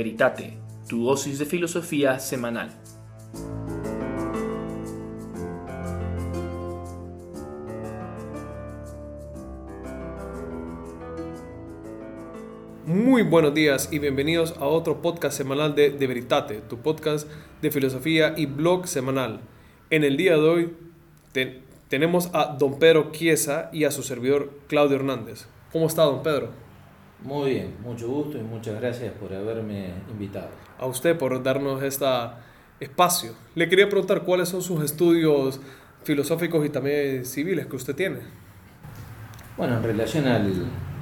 Veritate, tu dosis de filosofía semanal. Muy buenos días y bienvenidos a otro podcast semanal de De Veritate, tu podcast de filosofía y blog semanal. En el día de hoy tenemos a don Pedro Chiesa y a su servidor Claudio Hernández. ¿Cómo está don Pedro? Muy bien, mucho gusto y muchas gracias por haberme invitado. A usted por darnos este espacio. Le quería preguntar cuáles son sus estudios filosóficos y también civiles que usted tiene. Bueno, en relación al,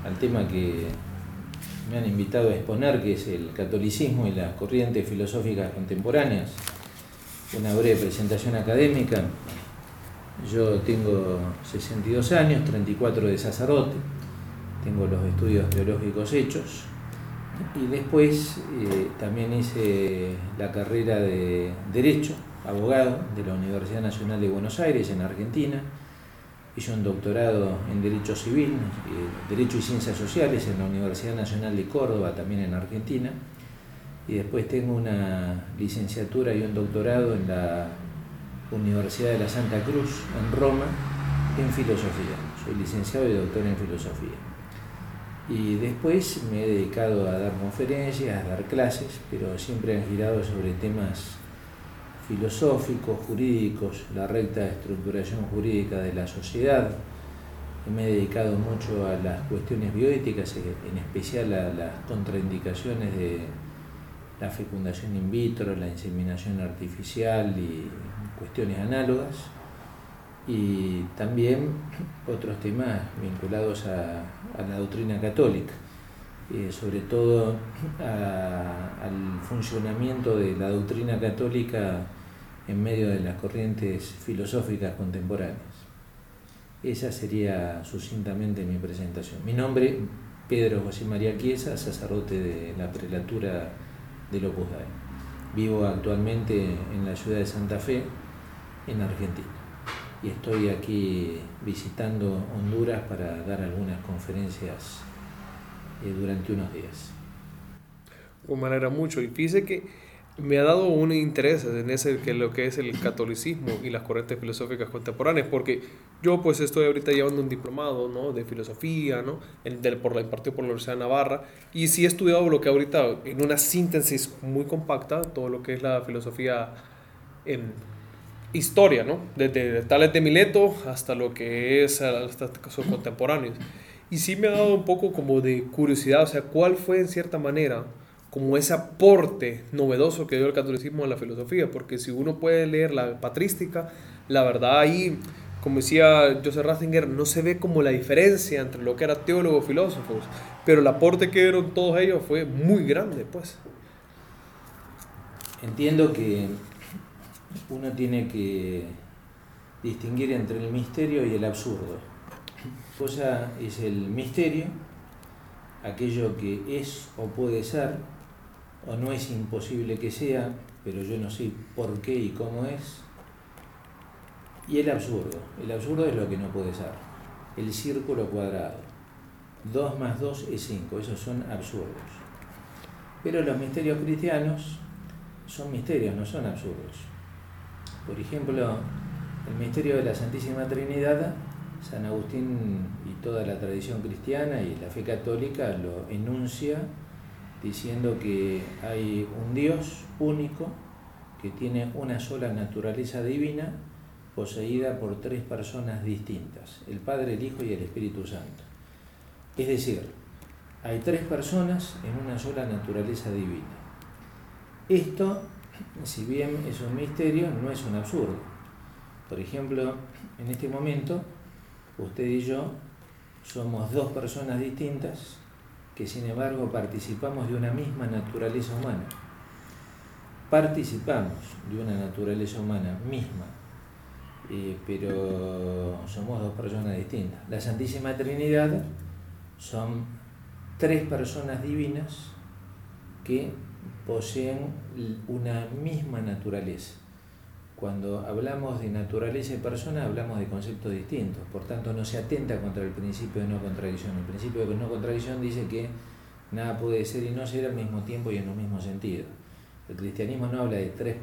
al tema que me han invitado a exponer, que es el catolicismo y las corrientes filosóficas contemporáneas, una breve presentación académica. Yo tengo 62 años, 34 de sacerdote tengo los estudios teológicos hechos y después eh, también hice la carrera de Derecho, abogado de la Universidad Nacional de Buenos Aires en Argentina. Hice un doctorado en Derecho Civil, eh, Derecho y Ciencias Sociales en la Universidad Nacional de Córdoba, también en Argentina. Y después tengo una licenciatura y un doctorado en la Universidad de la Santa Cruz, en Roma, en Filosofía. Soy licenciado y doctor en Filosofía. Y después me he dedicado a dar conferencias, a dar clases, pero siempre han girado sobre temas filosóficos, jurídicos, la recta estructuración jurídica de la sociedad. Me he dedicado mucho a las cuestiones bioéticas, en especial a las contraindicaciones de la fecundación in vitro, la inseminación artificial y cuestiones análogas y también otros temas vinculados a, la doctrina católica, eh, sobre todo al funcionamiento de la doctrina católica en medio de las corrientes filosóficas contemporáneas. Esa sería sucintamente mi presentación. Mi nombre, Pedro José María Chiesa, sacerdote de la prelatura del Opus Dei. Vivo actualmente en la ciudad de Santa Fe, en Argentina y estoy aquí visitando Honduras para dar algunas conferencias eh, durante unos días. De manera mucho. Y fíjese que me ha dado un interés en ese, que lo que es el catolicismo y las corrientes filosóficas contemporáneas, porque yo pues estoy ahorita llevando un diplomado ¿no? de filosofía, ¿no? El, del, por la impartido por la Universidad de Navarra, y sí he estudiado lo que ahorita, en una síntesis muy compacta, todo lo que es la filosofía en historia, ¿no? Desde Tales de Mileto hasta lo que es hasta casos contemporáneos. Y sí me ha dado un poco como de curiosidad, o sea, cuál fue en cierta manera como ese aporte novedoso que dio el catolicismo a la filosofía, porque si uno puede leer la patrística, la verdad ahí, como decía Joseph Ratzinger, no se ve como la diferencia entre lo que era teólogos filósofos, pero el aporte que dieron todos ellos fue muy grande, pues. Entiendo que uno tiene que distinguir entre el misterio y el absurdo. Cosa es el misterio, aquello que es o puede ser, o no es imposible que sea, pero yo no sé por qué y cómo es. Y el absurdo. El absurdo es lo que no puede ser. El círculo cuadrado. 2 más 2 es 5. Esos son absurdos. Pero los misterios cristianos son misterios, no son absurdos. Por ejemplo, el misterio de la Santísima Trinidad, San Agustín y toda la tradición cristiana y la fe católica lo enuncia diciendo que hay un Dios único que tiene una sola naturaleza divina poseída por tres personas distintas, el Padre, el Hijo y el Espíritu Santo. Es decir, hay tres personas en una sola naturaleza divina. Esto si bien es un misterio, no es un absurdo. Por ejemplo, en este momento, usted y yo somos dos personas distintas que sin embargo participamos de una misma naturaleza humana. Participamos de una naturaleza humana misma, eh, pero somos dos personas distintas. La Santísima Trinidad son tres personas divinas que poseen una misma naturaleza. Cuando hablamos de naturaleza y persona hablamos de conceptos distintos, por tanto no se atenta contra el principio de no contradicción. El principio de no contradicción dice que Nada puede ser y no ser al mismo tiempo y en un mismo sentido. El cristianismo no habla de tres,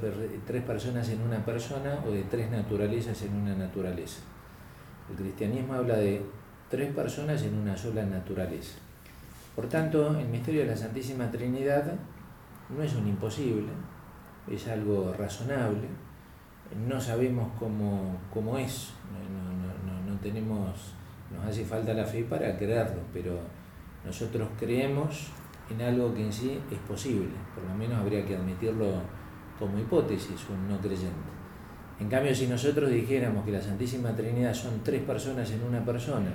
tres personas en una persona o de tres naturalezas en una naturaleza. El cristianismo habla de tres personas en una sola naturaleza. Por tanto, el misterio de la Santísima Trinidad no es un imposible, es algo razonable. No sabemos cómo, cómo es, no, no, tenemos, nos hace falta la fe para creerlo, pero nosotros creemos en algo que en sí es posible, por lo menos habría que admitirlo como hipótesis, un no creyente. En cambio, si nosotros dijéramos que la Santísima Trinidad son tres personas en una persona,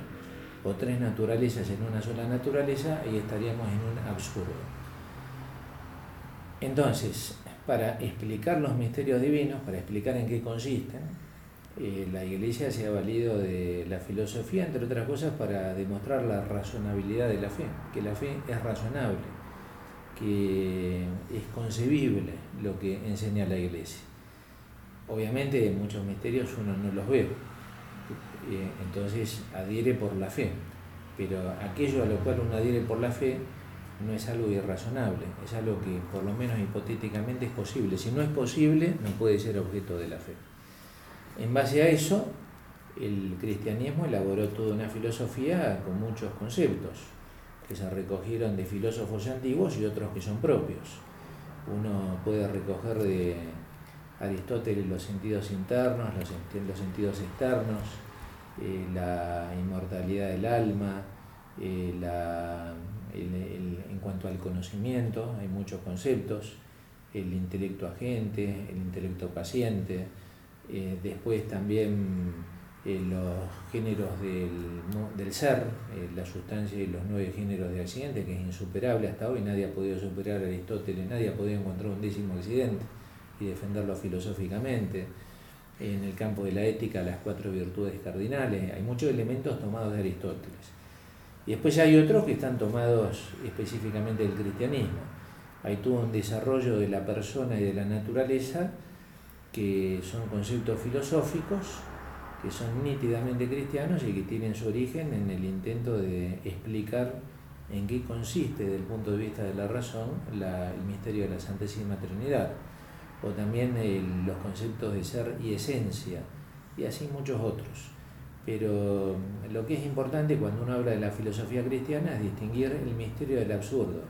o tres naturalezas en una sola naturaleza, ahí estaríamos en un absurdo. Entonces, para explicar los misterios divinos, para explicar en qué consisten, eh, la Iglesia se ha valido de la filosofía, entre otras cosas, para demostrar la razonabilidad de la fe, que la fe es razonable, que es concebible lo que enseña la Iglesia. Obviamente muchos misterios uno no los ve, entonces adhiere por la fe. Pero aquello a lo cual uno adhiere por la fe no es algo irrazonable, es algo que por lo menos hipotéticamente es posible. Si no es posible, no puede ser objeto de la fe. En base a eso, el cristianismo elaboró toda una filosofía con muchos conceptos que se recogieron de filósofos antiguos y otros que son propios. Uno puede recoger de Aristóteles los sentidos internos, los, sentidos externos, eh, la inmortalidad del alma, eh, en cuanto al conocimiento, hay muchos conceptos, el intelecto agente, el intelecto paciente, eh, después también los géneros del, ser, la sustancia y los nueve géneros de accidente, que es insuperable hasta hoy, nadie ha podido superar a Aristóteles, nadie ha podido encontrar un décimo accidente y defenderlo filosóficamente en el campo de la ética las cuatro virtudes cardinales, hay muchos elementos tomados de Aristóteles. Y después hay otros que están tomados específicamente del cristianismo. Hay todo un desarrollo de la persona y de la naturaleza que son conceptos filosóficos, que son nítidamente cristianos y que tienen su origen en el intento de explicar en qué consiste desde el punto de vista de la razón el misterio de la Santísima Trinidad o también los conceptos de ser y esencia, y así muchos otros. Pero lo que es importante cuando uno habla de la filosofía cristiana es distinguir el misterio del absurdo.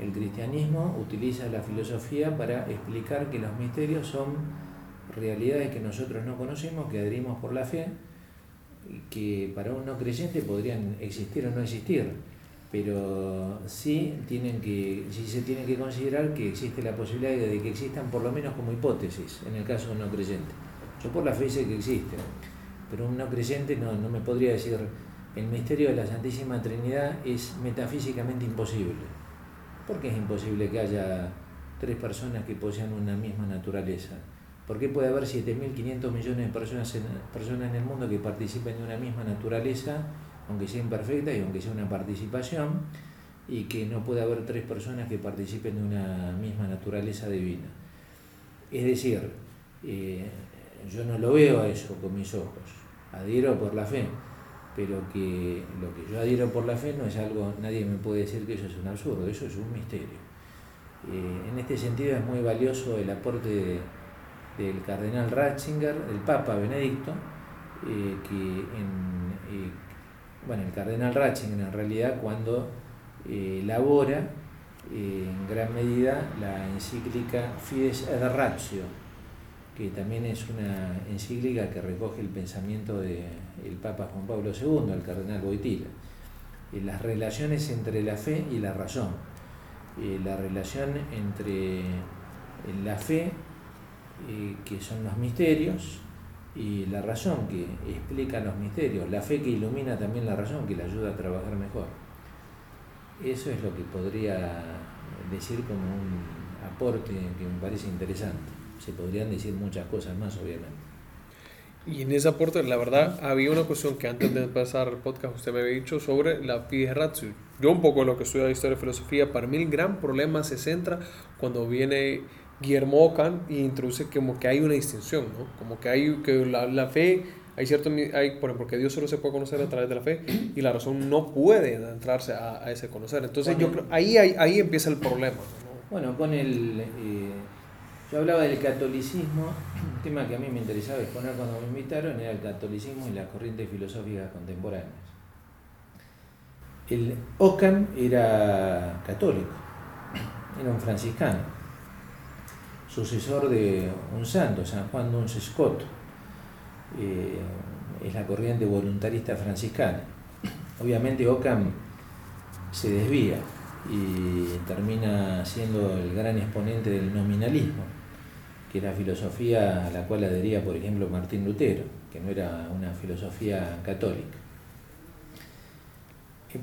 El cristianismo utiliza la filosofía para explicar que los misterios son realidades que nosotros no conocemos, que adherimos por la fe, que para un no creyente podrían existir o no existir pero sí tienen que sí se tiene que considerar que existe la posibilidad de que existan por lo menos como hipótesis en el caso de un no creyente. Yo por la fe sé que existen, pero un no creyente no, no me podría decir el misterio de la Santísima Trinidad es metafísicamente imposible. ¿Por qué es imposible que haya tres personas que posean una misma naturaleza? ¿Por qué puede haber 7.500 millones de personas en, personas en el mundo que participen de una misma naturaleza aunque sea imperfecta y aunque sea una participación, y que no puede haber tres personas que participen de una misma naturaleza divina. Es decir, eh, yo no lo veo a eso con mis ojos, adhiero por la fe, pero que lo que yo adhiero por la fe no es algo, nadie me puede decir que eso es un absurdo, eso es un misterio. Eh, en este sentido es muy valioso el aporte del cardenal Ratzinger, el Papa Benedicto, eh, que en, bueno, el cardenal Ratzinger en realidad cuando eh, elabora eh, en gran medida la encíclica Fides et Ratio, que también es una encíclica que recoge el pensamiento del Papa Juan Pablo II, el cardenal Boitila, las relaciones entre la fe y la razón, la relación entre la fe, eh, que son los misterios, y la razón que explica los misterios, la fe que ilumina también la razón, que le ayuda a trabajar mejor. Eso es lo que podría decir como un aporte que me parece interesante. Se podrían decir muchas cosas más, obviamente. Y en ese aporte, la verdad, había una cuestión que antes de empezar el podcast usted me había dicho sobre la fides ratio. Yo un poco lo que estudio de historia y filosofía, para mí el gran problema se centra cuando viene Guillermo Ockham introduce como que hay una distinción, ¿no? Como que hay que la, la, fe hay cierto, hay, por ejemplo, que Dios solo se puede conocer a través de la fe y la razón no puede entrarse a, a ese conocer. Entonces yo creo, ahí, ahí, ahí empieza el problema. Bueno, con el... Eh, yo hablaba del catolicismo, un tema que a mí me interesaba exponer cuando me invitaron era el catolicismo y las corrientes filosóficas contemporáneas. El Ockham era católico, era un franciscano, sucesor de un santo, San Juan Duns Scott. Eh, es la corriente voluntarista franciscana. Obviamente Ockham se desvía y termina siendo el gran exponente del nominalismo, que la filosofía a la cual adhería, por ejemplo, Martín Lutero, que no era una filosofía católica.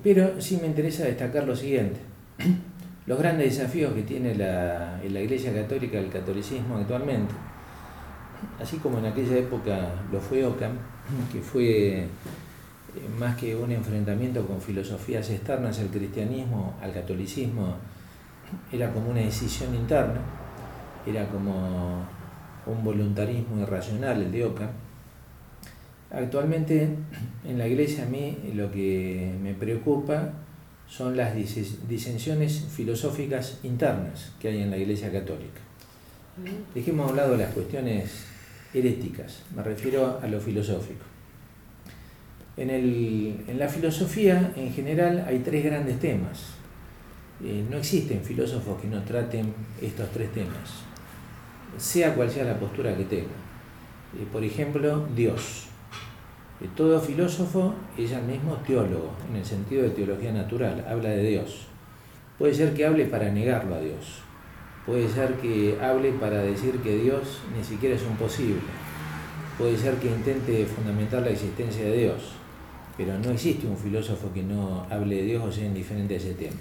Pero sí me interesa destacar lo siguiente. Los grandes desafíos que tiene la, la Iglesia Católica, el catolicismo actualmente, así como en aquella época lo fue Ockham, que fue eh, más que un enfrentamiento con filosofías externas al cristianismo, al catolicismo, era como una decisión interna, era como un voluntarismo irracional el de Ockham Actualmente en la iglesia a mí lo que me preocupa son las disensiones filosóficas internas que hay en la iglesia católica. Dejemos a un lado las cuestiones heréticas, me refiero a lo filosófico. En, en la filosofía en general hay tres grandes temas. Eh, no existen filósofos que no traten estos tres temas, sea cual sea la postura que tenga. Por ejemplo, Dios todo filósofo es al mismo teólogo, en el sentido de teología natural, habla de Dios. Puede ser que hable para negarlo a Dios, puede ser que hable para decir que Dios ni siquiera es un posible, puede ser que intente fundamentar la existencia de Dios, pero no existe un filósofo que no hable de Dios o sea indiferente a ese tema.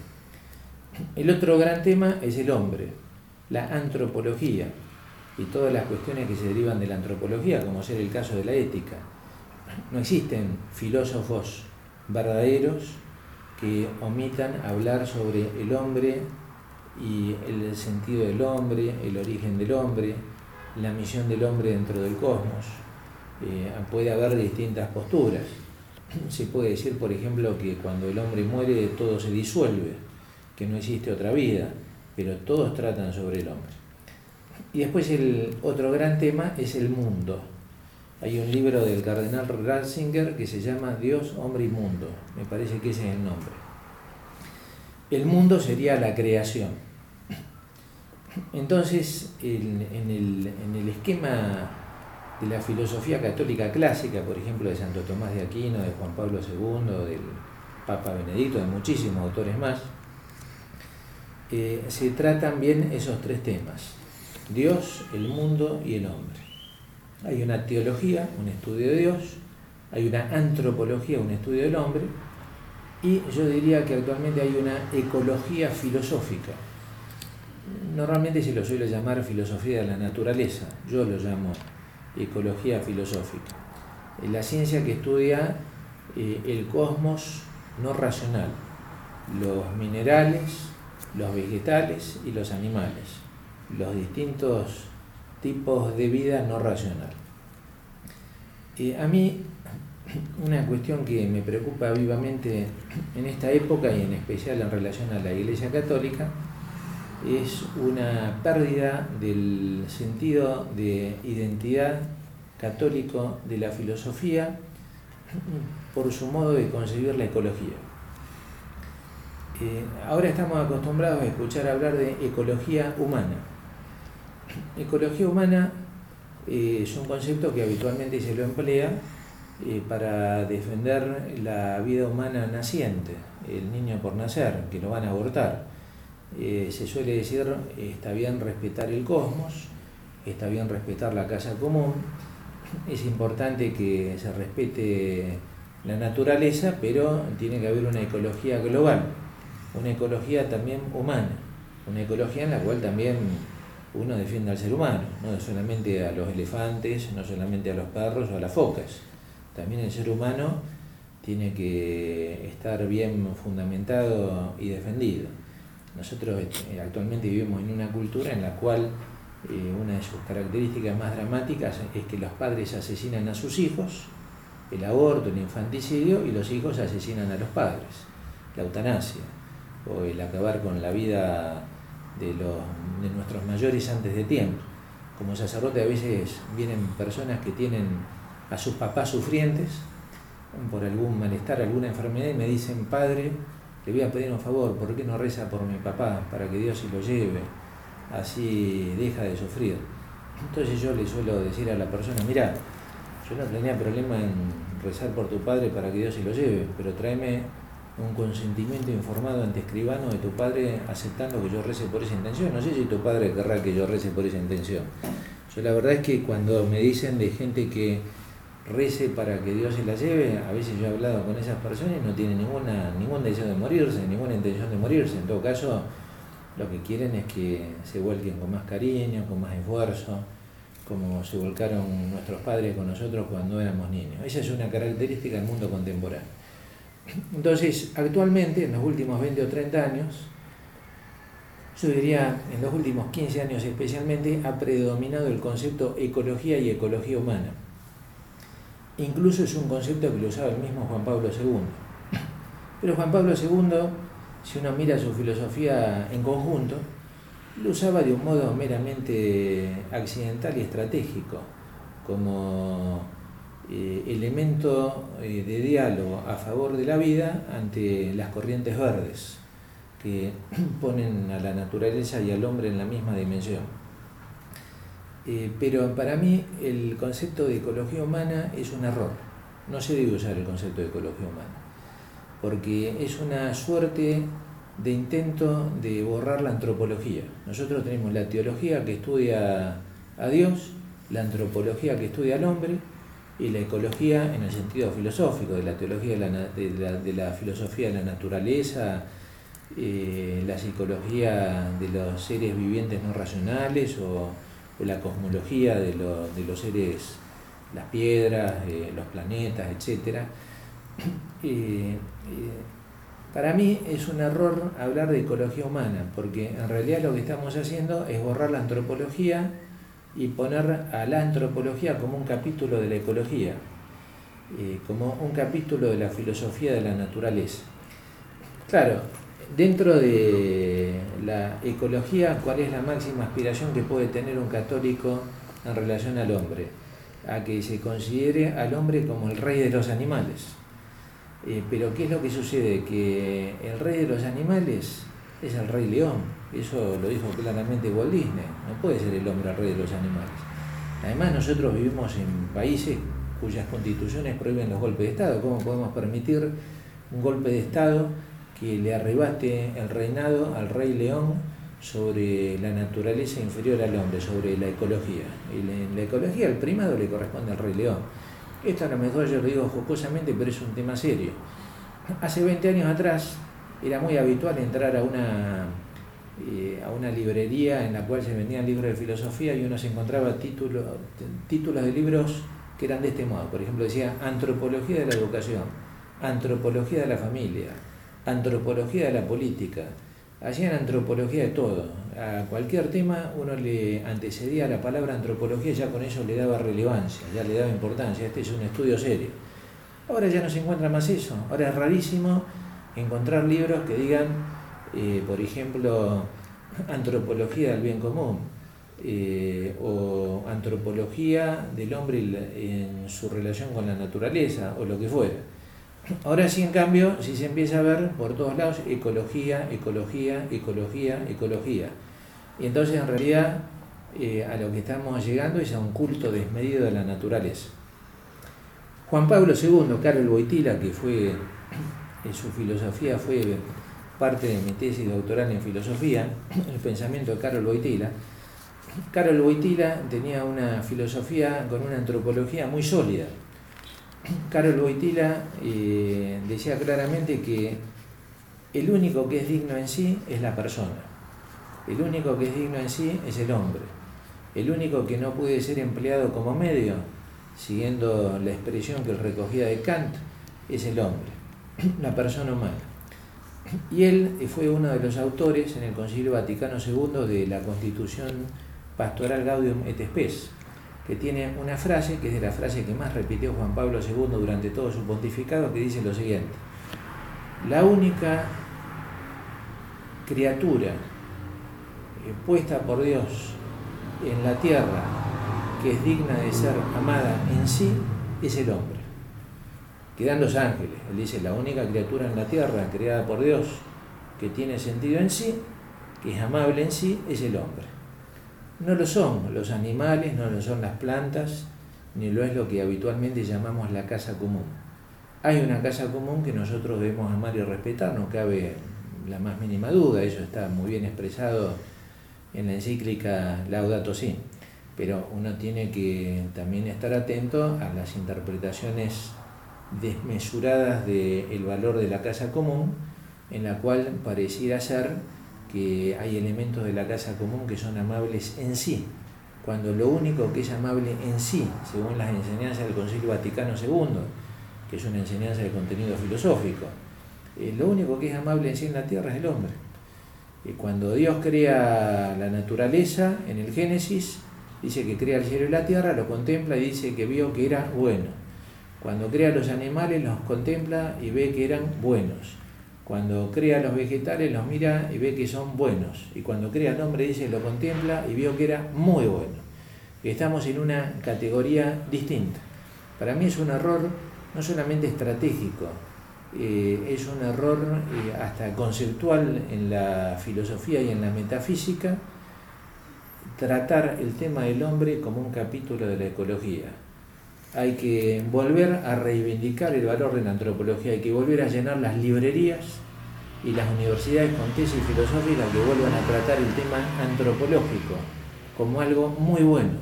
El otro gran tema es el hombre, la antropología y todas las cuestiones que se derivan de la antropología, como ser el caso de la ética no existen filósofos verdaderos que omitan hablar sobre el hombre y el sentido del hombre, el origen del hombre, la misión del hombre dentro del cosmos. Eh, puede haber distintas posturas. Se puede decir, por ejemplo, que cuando el hombre muere todo se disuelve, que no existe otra vida, pero todos tratan sobre el hombre. Y después el otro gran tema es el mundo. Hay un libro del cardenal Ratzinger que se llama Dios, hombre y mundo. Me parece que ese es el nombre. El mundo sería la creación. Entonces, en, el, esquema de la filosofía católica clásica, por ejemplo, de Santo Tomás de Aquino, de Juan Pablo II, del Papa Benedicto, de muchísimos autores más, eh, se tratan bien esos tres temas, Dios, el mundo y el hombre. Hay una teología, un estudio de Dios, hay una antropología, un estudio del hombre, y yo diría que actualmente hay una ecología filosófica. Normalmente se lo suele llamar filosofía de la naturaleza, yo lo llamo ecología filosófica. La ciencia que estudia eh, el cosmos no racional, los minerales, los vegetales y los animales, los distintos tipos de vida no racional. A mí, una cuestión que me preocupa vivamente en esta época y en especial en relación a la Iglesia Católica es una pérdida del sentido de identidad católico de la filosofía por su modo de concebir la ecología. Eh, ahora estamos acostumbrados a escuchar hablar de ecología humana Ecología humana eh, es un concepto que habitualmente se lo emplea eh, para defender la vida humana naciente, el niño por nacer, que lo van a abortar. Eh, se suele decir, está bien respetar el cosmos, está bien respetar la casa común, es importante que se respete la naturaleza, pero tiene que haber una ecología global, una ecología también humana, una ecología en la cual también uno defiende al ser humano, no solamente a los elefantes, no solamente a los perros o a las focas. También el ser humano tiene que estar bien fundamentado y defendido. Nosotros eh, actualmente vivimos en una cultura en la cual eh, una de sus características más dramáticas es que los padres asesinan a sus hijos el aborto, el infanticidio y los hijos asesinan a los padres, la eutanasia o el acabar con la vida de, los, de nuestros mayores antes de tiempo. Como sacerdote a veces vienen personas que tienen a sus papás sufrientes por algún malestar, alguna enfermedad y me dicen, padre, le voy a pedir un favor, ¿por qué no reza por mi papá para que Dios se lo lleve? Así deja de sufrir. Entonces yo le suelo decir a la persona, mira, yo no tenía problema en rezar por tu padre para que Dios se lo lleve, pero tráeme un consentimiento informado ante escribano de tu padre aceptando que yo rece por esa intención. No sé si tu padre querrá que yo rece por esa intención. Yo la verdad es que cuando me dicen de gente que rece para que Dios se la lleve, a veces yo he hablado con esas personas y no tienen ninguna, ningún deseo de morirse, ninguna intención de morirse. En todo caso, lo que quieren es que se vuelquen con más cariño, con más esfuerzo, como se volcaron nuestros padres con nosotros cuando éramos niños. Esa es una característica del mundo contemporáneo. Entonces, actualmente, en los últimos 20 o 30 años, yo diría, en los últimos 15 años especialmente, ha predominado el concepto ecología y ecología humana. Incluso es un concepto que lo usaba el mismo Juan Pablo II. Pero Juan Pablo II, si uno mira su filosofía en conjunto, lo usaba de un modo meramente accidental y estratégico, como eh, elemento eh, de diálogo a favor de la vida ante las corrientes verdes que ponen a la naturaleza y al hombre en la misma dimensión. Eh, pero para mí el concepto de ecología humana es un error. No se debe usar el concepto de ecología humana, porque es una suerte de intento de borrar la antropología. Nosotros tenemos la teología que estudia a Dios, la antropología que estudia al hombre y la ecología en el sentido filosófico, de la teología de la, filosofía de la naturaleza, eh, la psicología de los seres vivientes no racionales o, la cosmología de, los seres, las piedras, eh, los planetas, etc. Para mí es un error hablar de ecología humana, porque en realidad lo que estamos haciendo es borrar la antropología y poner a la antropología como un capítulo de la ecología, eh, como un capítulo de la filosofía de la naturaleza. Claro, dentro de la ecología, ¿cuál es la máxima aspiración que puede tener un católico en relación al hombre? A que se considere al hombre como el rey de los animales eh, pero ¿qué es lo que sucede? Que el rey de los animales es el rey león. Eso lo dijo claramente Walt Disney. No puede ser el hombre el rey de los animales. Además nosotros vivimos en países cuyas constituciones prohíben los golpes de Estado. ¿Cómo podemos permitir un golpe de Estado que le arrebate el reinado al rey león sobre la naturaleza inferior al hombre, sobre la ecología? Y la ecología, el primado le corresponde al rey león. Esto a lo mejor yo lo digo jocosamente, pero es un tema serio. Hace 20 años atrás era muy habitual entrar a una, eh, a una librería en la cual se vendían libros de filosofía y uno se encontraba títulos, títulos de libros que eran de este modo. Por ejemplo, decía Antropología de la Educación, Antropología de la Familia, Antropología de la Política, hacían antropología de todo. A cualquier tema uno le antecedía la palabra antropología y ya con eso le daba relevancia, ya le daba importancia. Este es un estudio serio. Ahora ya no se encuentra más eso. Ahora es rarísimo encontrar libros que digan, eh, por ejemplo, antropología del bien común eh, o antropología del hombre en su relación con la naturaleza o lo que fuera. Ahora sí, en cambio, si se empieza a ver por todos lados ecología, ecología, ecología, ecología. Y entonces en realidad eh, a lo que estamos llegando es a un culto desmedido de la naturaleza. Juan Pablo II, Carol Boitila, que fue, en su filosofía fue parte de mi tesis doctoral en filosofía, el pensamiento de Carol Boitila, Carol Boitila tenía una filosofía con una antropología muy sólida Carol Boitila eh, decía claramente que el único que es digno en sí es la persona. El único que es digno en sí es el hombre. El único que no puede ser empleado como medio, siguiendo la expresión que recogía de Kant, es el hombre, la persona humana. Y él fue uno de los autores en el Concilio Vaticano II de la Constitución Pastoral Gaudium et Spes, que tiene una frase, que es de la frase que más repitió Juan Pablo II durante todo su pontificado, que dice lo siguiente, la única criatura eh, puesta por Dios en la tierra que es digna de ser amada en sí es el hombre. Quedan los ángeles. Él dice, la única criatura en la tierra creada por Dios que tiene sentido en sí, que es amable en sí, es el hombre. No lo son los animales, no lo son las plantas, ni lo es lo que habitualmente llamamos la casa común. Hay una casa común que nosotros debemos amar y respetar, no cabe la más mínima duda, eso está muy bien expresado en la encíclica Laudato Si, pero uno tiene que también estar atento a las interpretaciones desmesuradas del valor de la casa común, en la cual pareciera ser que hay elementos de la casa común que son amables en sí, cuando lo único que es amable en sí, según las enseñanzas del Concilio Vaticano II, que es una enseñanza de contenido filosófico, eh, lo único que es amable en sí en la tierra es el hombre. Y cuando Dios crea la naturaleza en el Génesis, dice que crea el cielo y la tierra, lo contempla y dice que vio que era bueno. Cuando crea los animales, los contempla y ve que eran buenos. Cuando crea los vegetales, los mira y ve que son buenos. Y cuando crea al hombre, dice, lo contempla y vio que era muy bueno. Estamos en una categoría distinta. Para mí es un error no solamente estratégico, eh, es un error eh, hasta conceptual en la filosofía y en la metafísica tratar el tema del hombre como un capítulo de la ecología. Hay que volver a reivindicar el valor de la antropología, hay que volver a llenar las librerías y las universidades con tesis filosóficas que vuelvan a tratar el tema antropológico como algo muy bueno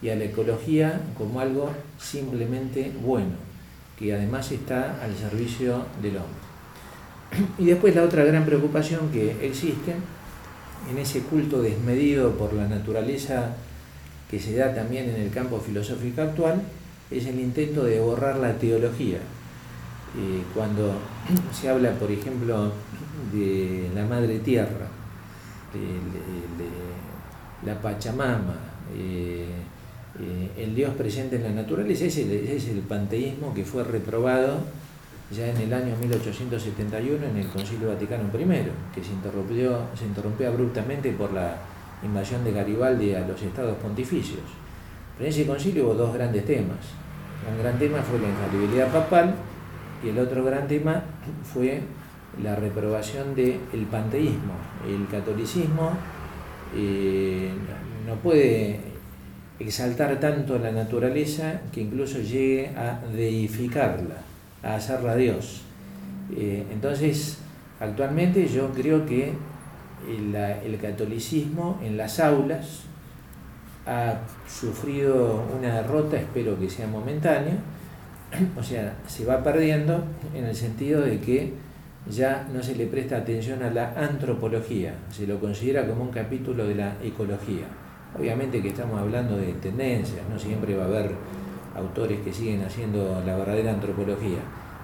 y a la ecología como algo simplemente bueno que además está al servicio del hombre. Y después la otra gran preocupación que existe en ese culto desmedido por la naturaleza que se da también en el campo filosófico actual es el intento de borrar la teología. Eh, cuando se habla, por ejemplo, de la madre tierra, de, la Pachamama, eh, eh, el Dios presente en la naturaleza, ese, es el panteísmo que fue reprobado ya en el año 1871 en el Concilio Vaticano I, que se interrumpió, se interrumpió abruptamente por la invasión de Garibaldi a los estados pontificios. Pero en ese concilio hubo dos grandes temas. Un gran tema fue la infalibilidad papal y el otro gran tema fue la reprobación del panteísmo. El catolicismo eh, no puede exaltar tanto la naturaleza que incluso llegue a deificarla, a hacerla Dios. Eh, entonces, actualmente yo creo que el, catolicismo en las aulas ha sufrido una derrota, espero que sea momentánea, o sea, se va perdiendo en el sentido de que ya no se le presta atención a la antropología, se lo considera como un capítulo de la ecología. Obviamente que estamos hablando de tendencias, no siempre va a haber autores que siguen haciendo la verdadera antropología,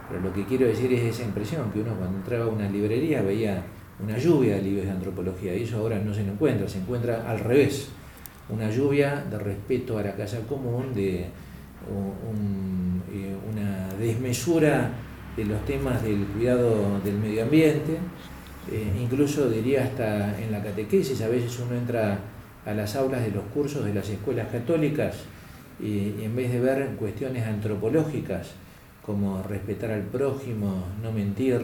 pero lo que quiero decir es esa impresión que uno cuando entraba a una librería veía una lluvia de libros de antropología y eso ahora no se lo encuentra, se encuentra al revés, una lluvia de respeto a la casa común, de eh, una desmesura de los temas del cuidado del medio ambiente, eh, incluso diría hasta en la catequesis, a veces uno entra a las aulas de los cursos de las escuelas católicas y, en vez de ver cuestiones antropológicas como respetar al prójimo, no mentir,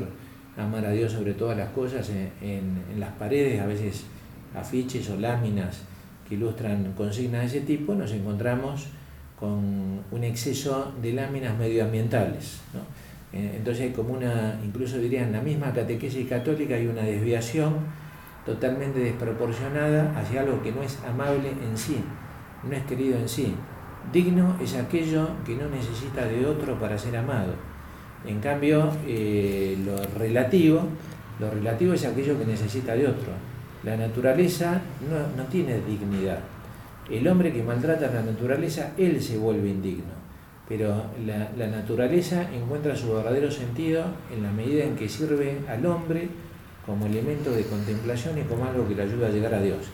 amar a Dios sobre todas las cosas, en, las paredes a veces afiches o láminas que ilustran consignas de ese tipo, nos encontramos con un exceso de láminas medioambientales. Eh, entonces hay como una, incluso diría en la misma catequesis católica hay una desviación totalmente desproporcionada hacia algo que no es amable en sí, no es querido en sí. Digno es aquello que no necesita de otro para ser amado. En cambio, eh, lo relativo, lo relativo es aquello que necesita de otro. La naturaleza no, tiene dignidad. El hombre que maltrata a la naturaleza, él se vuelve indigno. Pero la, la naturaleza encuentra su verdadero sentido en la medida en que sirve al hombre como elemento de contemplación y como algo que le ayuda a llegar a Dios.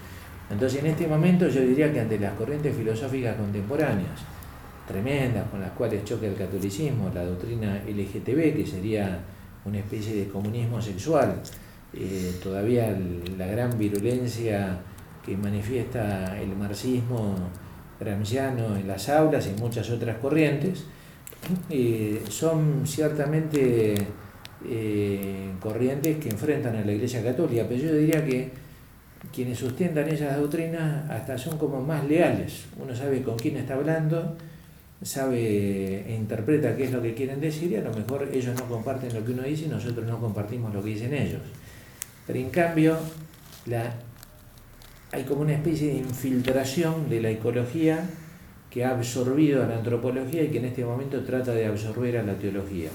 Entonces en este momento yo diría que ante las corrientes filosóficas contemporáneas, tremendas con las cuales choca el catolicismo, la doctrina LGTB, que sería una especie de comunismo sexual, eh, todavía la gran virulencia que manifiesta el marxismo gramsciano en las aulas y muchas otras corrientes, eh, son ciertamente eh, corrientes que enfrentan a la Iglesia Católica, pero yo diría que quienes sustentan esas doctrinas hasta son como más leales. Uno sabe con quién está hablando, sabe e interpreta qué es lo que quieren decir y a lo mejor ellos no comparten lo que uno dice y nosotros no compartimos lo que dicen ellos. Pero en cambio, hay como una especie de infiltración de la ecología que ha absorbido a la antropología y que en este momento trata de absorber a la teología.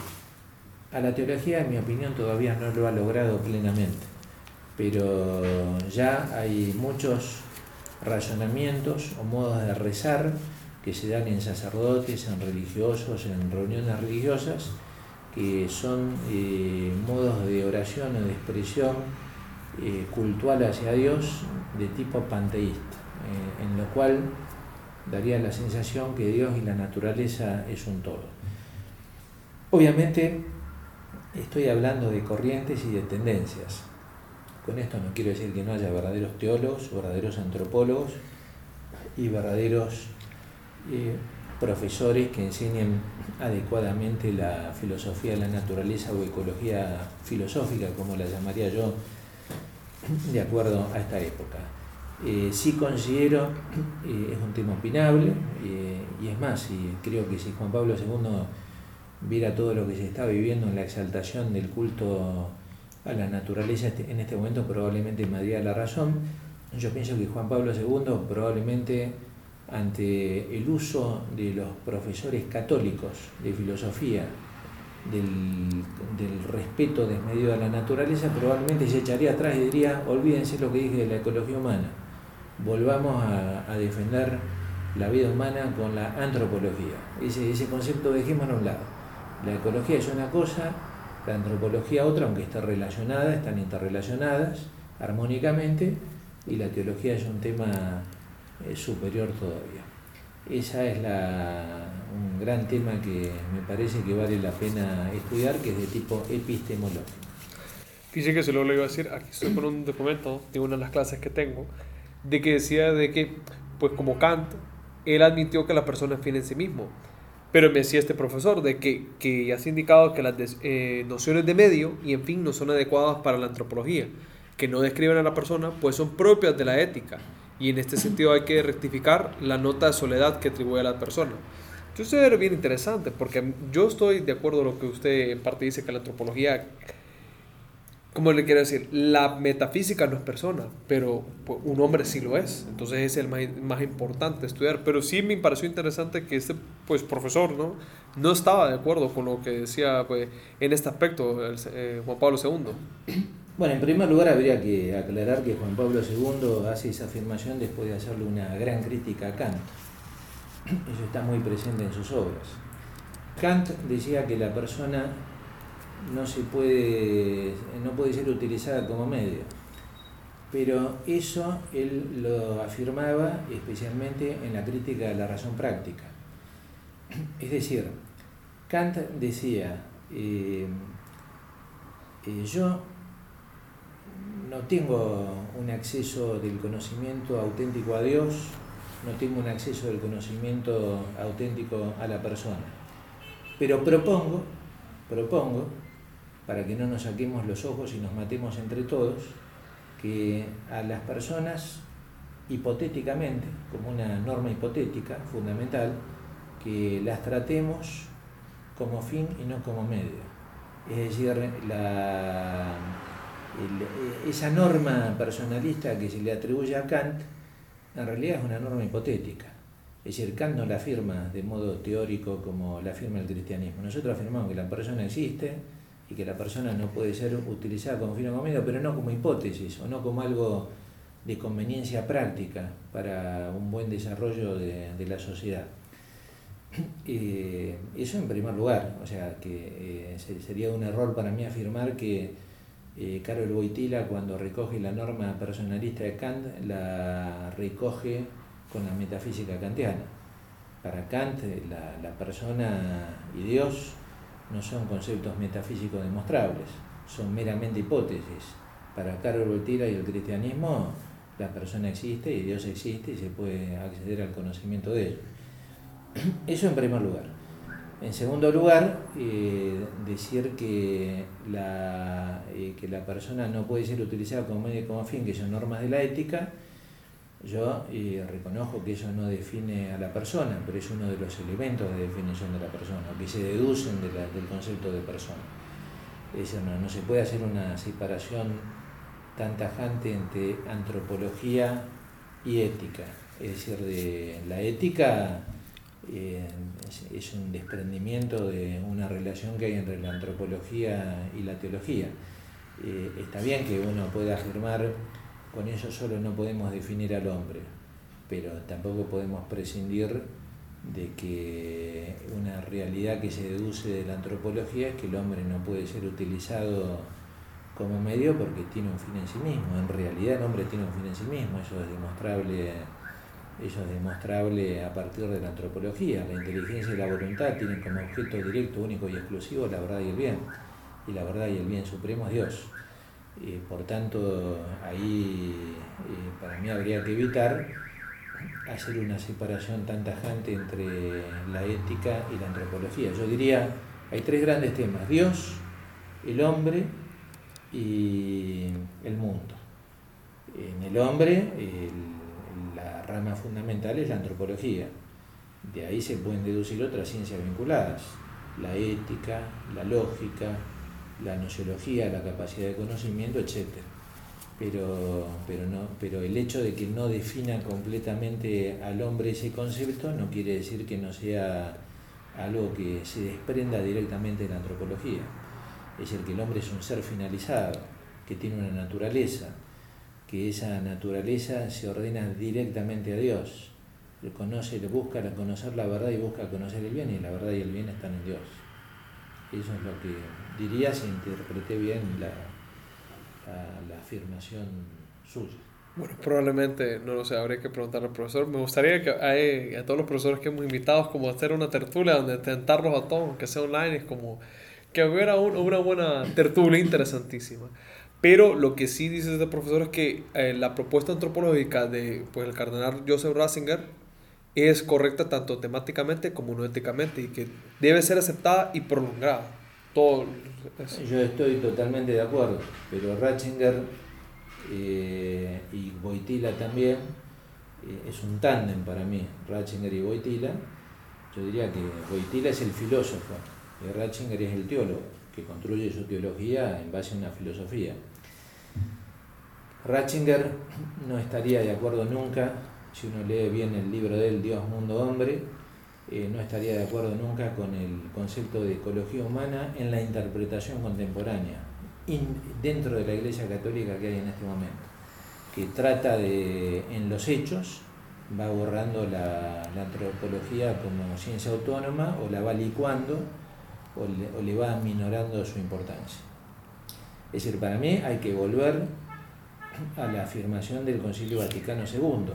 A la teología, en mi opinión, todavía no lo ha logrado plenamente, pero ya hay muchos razonamientos o modos de rezar que se dan en sacerdotes, en religiosos, en reuniones religiosas, que son eh, modos de oración o de expresión eh, cultural hacia Dios de tipo panteísta, eh, en lo cual daría la sensación que Dios y la naturaleza es un todo. Obviamente estoy hablando de corrientes y de tendencias. Con esto no quiero decir que no haya verdaderos teólogos, verdaderos antropólogos y verdaderos eh, profesores que enseñen adecuadamente la filosofía de la naturaleza o ecología filosófica, como la llamaría yo, de acuerdo a esta época. Eh, sí considero, eh, es un tema opinable, eh, y es más, creo que si Juan Pablo II viera todo lo que se está viviendo en la exaltación del culto a la naturaleza este, en este momento, probablemente me daría la razón. Yo pienso que Juan Pablo II probablemente ante el uso de los profesores católicos de filosofía, del, del, respeto desmedido a la naturaleza, probablemente se echaría atrás y diría, olvídense lo que dije de la ecología humana, volvamos a, a defender la vida humana con la antropología. Ese, ese concepto dejémoslo a un lado. La ecología es una cosa, la antropología otra, aunque está relacionada, están interrelacionadas armónicamente, y la teología es un tema eh, superior todavía. Esa es la, un gran tema que me parece que vale la pena estudiar, que es de tipo epistemológico. Dice que se lo iba a decir, aquí estoy con un documento de una de las clases que tengo, de que decía de que, pues como Kant, él admitió que la persona es en sí mismo. Pero me decía este profesor de que, que ya se ha indicado que las eh, nociones de medio y en fin no son adecuadas para la antropología, que no describen a la persona, pues son propias de la ética y en este sentido hay que rectificar la nota de soledad que atribuye a la persona. Entonces es bien interesante porque yo estoy de acuerdo con lo que usted en parte dice que la antropología, como le quiero decir, la metafísica no es persona, pero pues, un hombre sí lo es, entonces es el más, más importante estudiar. Pero sí me pareció interesante que este pues, profesor ¿no? no estaba de acuerdo con lo que decía pues, en este aspecto el, eh, Juan Pablo II. Bueno, en primer lugar habría que aclarar que Juan Pablo II hace esa afirmación después de hacerle una gran crítica a Kant. Eso está muy presente en sus obras. Kant decía que la persona no se puede, no puede ser utilizada como medio. Pero eso él lo afirmaba especialmente en la crítica de la razón práctica. Es decir, Kant decía, eh, eh, yo no tengo un acceso del conocimiento auténtico a Dios, no tengo un acceso del conocimiento auténtico a la persona. Pero propongo, propongo, para que no nos saquemos los ojos y nos matemos entre todos, que a las personas, hipotéticamente, como una norma hipotética fundamental, que las tratemos como fin y no como medio. Es decir, esa norma personalista que se le atribuye a Kant, en realidad es una norma hipotética. Es decir, Kant no la afirma de modo teórico como la afirma el cristianismo. Nosotros afirmamos que la persona existe y que la persona no puede ser utilizada como fin o medio, pero no como hipótesis o no como algo de conveniencia práctica para un buen desarrollo de, de la sociedad. Eh, eso en primer lugar, o sea, que eh, sería un error para mí afirmar que Eh, Carol Boitila cuando recoge la norma personalista de Kant la recoge con la metafísica kantiana. Para Kant la, la persona y Dios no son conceptos metafísicos demostrables, son meramente hipótesis. Para Carol Boitila y el cristianismo la persona existe y Dios existe y se puede acceder al conocimiento de él. Eso en primer lugar. En segundo lugar, eh, decir que la, eh, que la persona no puede ser utilizada como medio y como fin, que son normas de la ética, yo eh, reconozco que eso no define a la persona, pero es uno de los elementos de definición de la persona, que se deducen del concepto de persona. Es decir, no, no se puede hacer una separación tan tajante entre antropología y ética. Es decir, de la ética eh, es, un desprendimiento de una relación que hay entre la antropología y la teología. Eh, está bien que uno pueda afirmar, con eso solo no podemos definir al hombre, pero tampoco podemos prescindir de que una realidad que se deduce de la antropología es que el hombre no puede ser utilizado como medio porque tiene un fin en sí mismo. En realidad el hombre tiene un fin en sí mismo, eso es demostrable, eso es demostrable a partir de la antropología. La inteligencia y la voluntad tienen como objeto directo, único y exclusivo la verdad y el bien. Y la verdad y el bien supremo es Dios. Y por tanto, ahí eh, para mí habría que evitar hacer una separación tan tajante entre la ética y la antropología. Yo diría, hay tres grandes temas, Dios, el hombre y el mundo. En el hombre, la rama fundamental es la antropología. De ahí se pueden deducir otras ciencias vinculadas, la ética, la lógica, la nociología, la capacidad de conocimiento, etc. Pero, pero, no, pero el hecho de que no defina completamente al hombre ese concepto no quiere decir que no sea algo que se desprenda directamente de la antropología es el que el hombre es un ser finalizado, que tiene una naturaleza, que esa naturaleza se ordena directamente a Dios. Le conoce, le busca conocer la verdad y busca conocer el bien, y la verdad y el bien están en Dios. Eso es lo que diría si interpreté bien la, la, afirmación suya. Bueno, probablemente, no lo sé, habría que preguntarle al profesor. Me gustaría que a, a todos los profesores que hemos invitado, como hacer una tertulia donde tentarlos a todos, que sea online, es como que hubiera una buena tertulia interesantísima. Pero lo que sí dice este profesor es que eh, la propuesta antropológica de pues, el cardenal Joseph Ratzinger es correcta tanto temáticamente como no éticamente y que debe ser aceptada y prolongada. Todo Yo estoy totalmente de acuerdo, pero Ratzinger eh, y Boitila también eh, es un tándem para mí, Ratzinger y Boitila. Yo diría que Boitila es el filósofo y Ratzinger es el teólogo, que construye su teología en base a una filosofía. Ratzinger no estaría de acuerdo nunca, si uno lee bien el libro de él, Dios, Mundo, Hombre, eh, no estaría de acuerdo nunca con el concepto de ecología humana en la interpretación contemporánea, dentro de la Iglesia Católica que hay en este momento, que trata de, en los hechos, va borrando la, antropología como ciencia autónoma o la va licuando o le, va minorando su importancia. Es decir, para mí hay que volver a la afirmación del Concilio Vaticano II,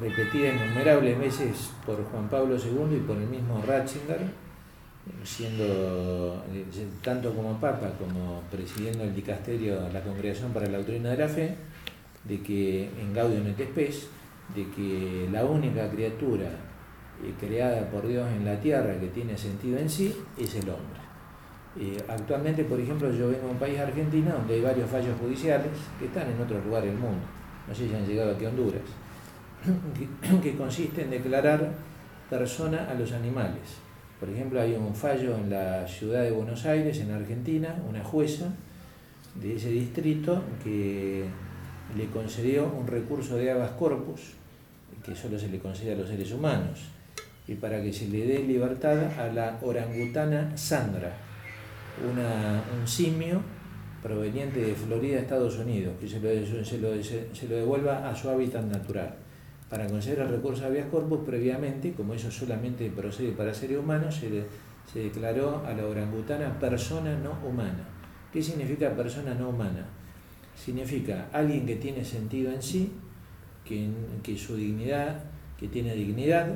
repetida innumerables veces por Juan Pablo II y por el mismo Ratzinger, siendo tanto como Papa como presidiendo el dicasterio la Congregación para la Doctrina de la Fe, de que en Gaudium et Spes, de que la única criatura creada por Dios en la tierra que tiene sentido en sí es el hombre. Actualmente, por ejemplo, yo vengo a un país argentino donde hay varios fallos judiciales que están en otro lugar del mundo, no sé si han llegado aquí a Honduras, que, consiste en declarar persona a los animales. Por ejemplo, hay un fallo en la ciudad de Buenos Aires, en Argentina, una jueza de ese distrito que le concedió un recurso de habeas corpus que solo se le concede a los seres humanos y para que se le dé libertad a la orangutana Sandra, una, un simio proveniente de Florida, Estados Unidos, que se lo, se se lo devuelva a su hábitat natural. Para conceder el recurso habeas corpus, previamente, como eso solamente procede para seres humanos, se, declaró a la orangutana persona no humana. ¿Qué significa persona no humana? Significa alguien que tiene sentido en sí, que su dignidad, que tiene dignidad,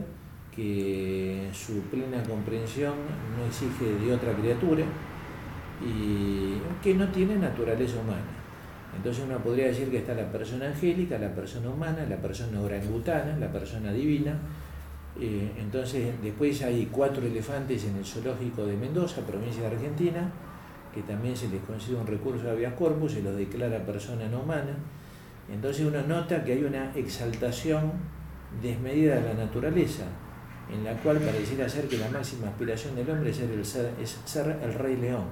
que su plena comprensión no exige de otra criatura y que no tiene naturaleza humana. Entonces uno podría decir que está la persona angélica, la persona humana, la persona orangutana, la persona divina. Eh, entonces después hay cuatro elefantes en el zoológico de Mendoza, provincia de Argentina, que también se les concede un recurso de habeas corpus, se los declara persona no humana. Entonces uno nota que hay una exaltación desmedida de la naturaleza, en la cual pareciera ser que la máxima aspiración del hombre es ser el, ser, es ser el rey león.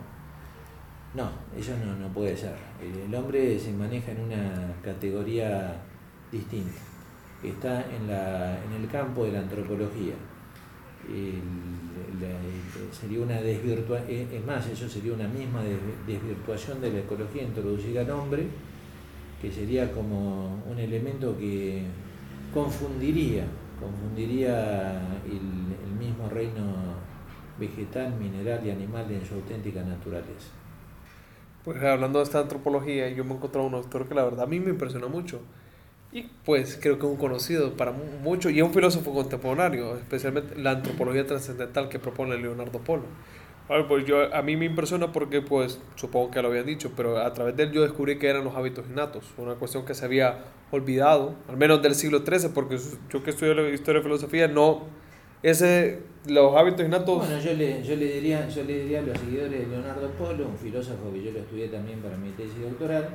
No, eso no, no puede ser. El hombre se maneja en una categoría distinta. Está en, la, en el campo de la antropología. sería una desvirtuación, eh, es más, eso sería una misma desvirtuación de la ecología introducir al hombre, que sería como un elemento que confundiría, confundiría el mismo reino vegetal, mineral y animal en su auténtica naturaleza. Pues hablando de esta antropología, yo me he encontrado un autor que la verdad a mí me impresionó mucho. Y pues creo que es un conocido para mucho, y es un filósofo contemporáneo, especialmente la antropología trascendental que propone Leonardo Polo. Bueno, pues yo, a mí me impresiona porque, pues, supongo que lo habían dicho, pero a través de él yo descubrí que eran los hábitos innatos, una cuestión que se había olvidado, al menos del siglo XIII, porque yo que estudio historia y filosofía no ese, los hábitos innatos. Bueno, yo le, yo, le diría, yo le diría a los seguidores de Leonardo Polo, un filósofo que yo lo estudié también para mi tesis doctoral,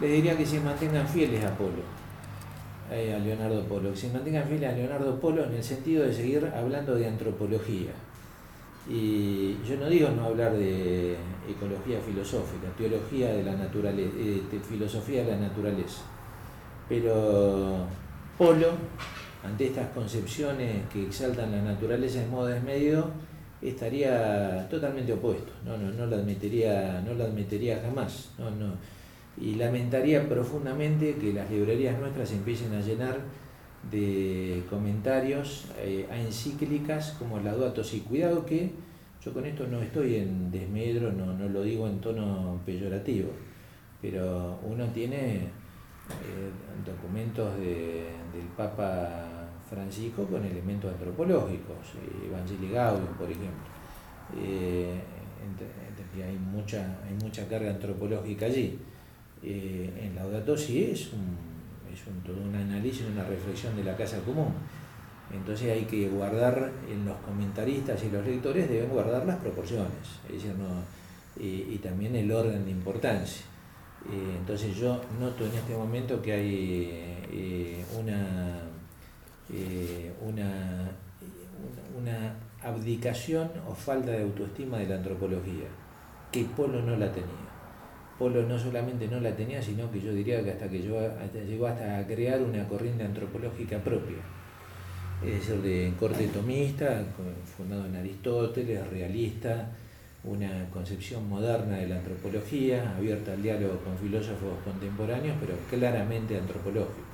les diría que se mantengan fieles a Polo, eh, a Leonardo Polo, que se mantengan fieles a Leonardo Polo en el sentido de seguir hablando de antropología. Y yo no digo no hablar de ecología filosófica, teología de la naturaleza, eh, filosofía de la naturaleza, pero Polo ante estas concepciones que exaltan la naturaleza en modo desmedido, estaría totalmente opuesto, no, no, no, lo, admitiría, no lo admitiría jamás. No, no. Y lamentaría profundamente que las librerías nuestras empiecen a llenar de comentarios eh, a encíclicas como la Duatos y cuidado que yo con esto no estoy en desmedro, no, no lo digo en tono peyorativo, pero uno tiene eh, documentos de, del Papa Francisco con elementos antropológicos, eh, Evangelii Gaudium, por ejemplo. Eh, hay mucha, hay mucha carga antropológica allí. Eh, en Laudato Si es, un, es un, todo un análisis, una reflexión de la casa común. Entonces hay que guardar, en los comentaristas y los lectores deben guardar las proporciones, es decir, no, y también el orden de importancia. entonces yo noto en este momento que hay una eh, una, una abdicación o falta de autoestima de la antropología, que Polo no la tenía. Polo no solamente no la tenía, sino que yo diría que hasta que hasta, llegó hasta a crear una corriente antropológica propia. Es decir, de corte tomista, fundado en Aristóteles, realista, una concepción moderna de la antropología, abierta al diálogo con filósofos contemporáneos, pero claramente antropológico.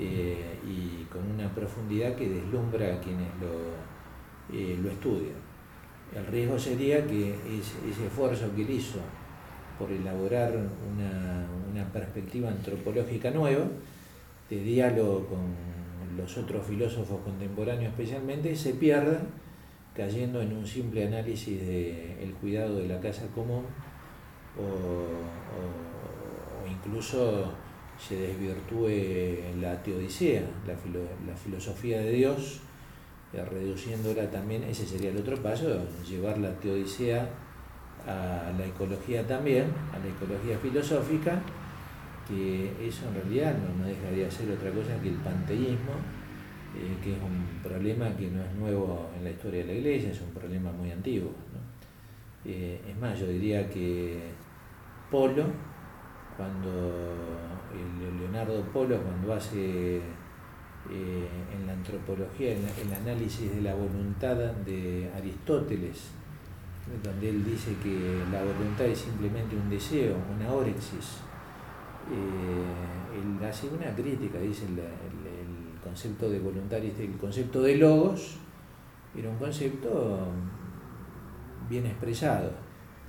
Eh, y con una profundidad que deslumbra a quienes lo, eh, estudian. El riesgo sería que ese, esfuerzo que él hizo por elaborar una, una perspectiva antropológica nueva, de diálogo con los otros filósofos contemporáneos especialmente, se pierda cayendo en un simple análisis del el cuidado de la casa común o incluso se desvirtúe la teodicea, la, la filosofía de Dios, eh, reduciéndola también, ese sería el otro paso, llevar la teodicea a la ecología también, a la ecología filosófica, que eso en realidad no, dejaría de ser otra cosa que el panteísmo, eh, que es un problema que no es nuevo en la historia de la iglesia, es un problema muy antiguo. Eh, es más, yo diría que Polo, cuando Leonardo Polo, cuando hace eh, en la antropología el, análisis de la voluntad de Aristóteles, donde él dice que la voluntad es simplemente un deseo, una órexis. Eh, él hace una crítica, dice el, concepto de voluntad, el concepto de logos era un concepto bien expresado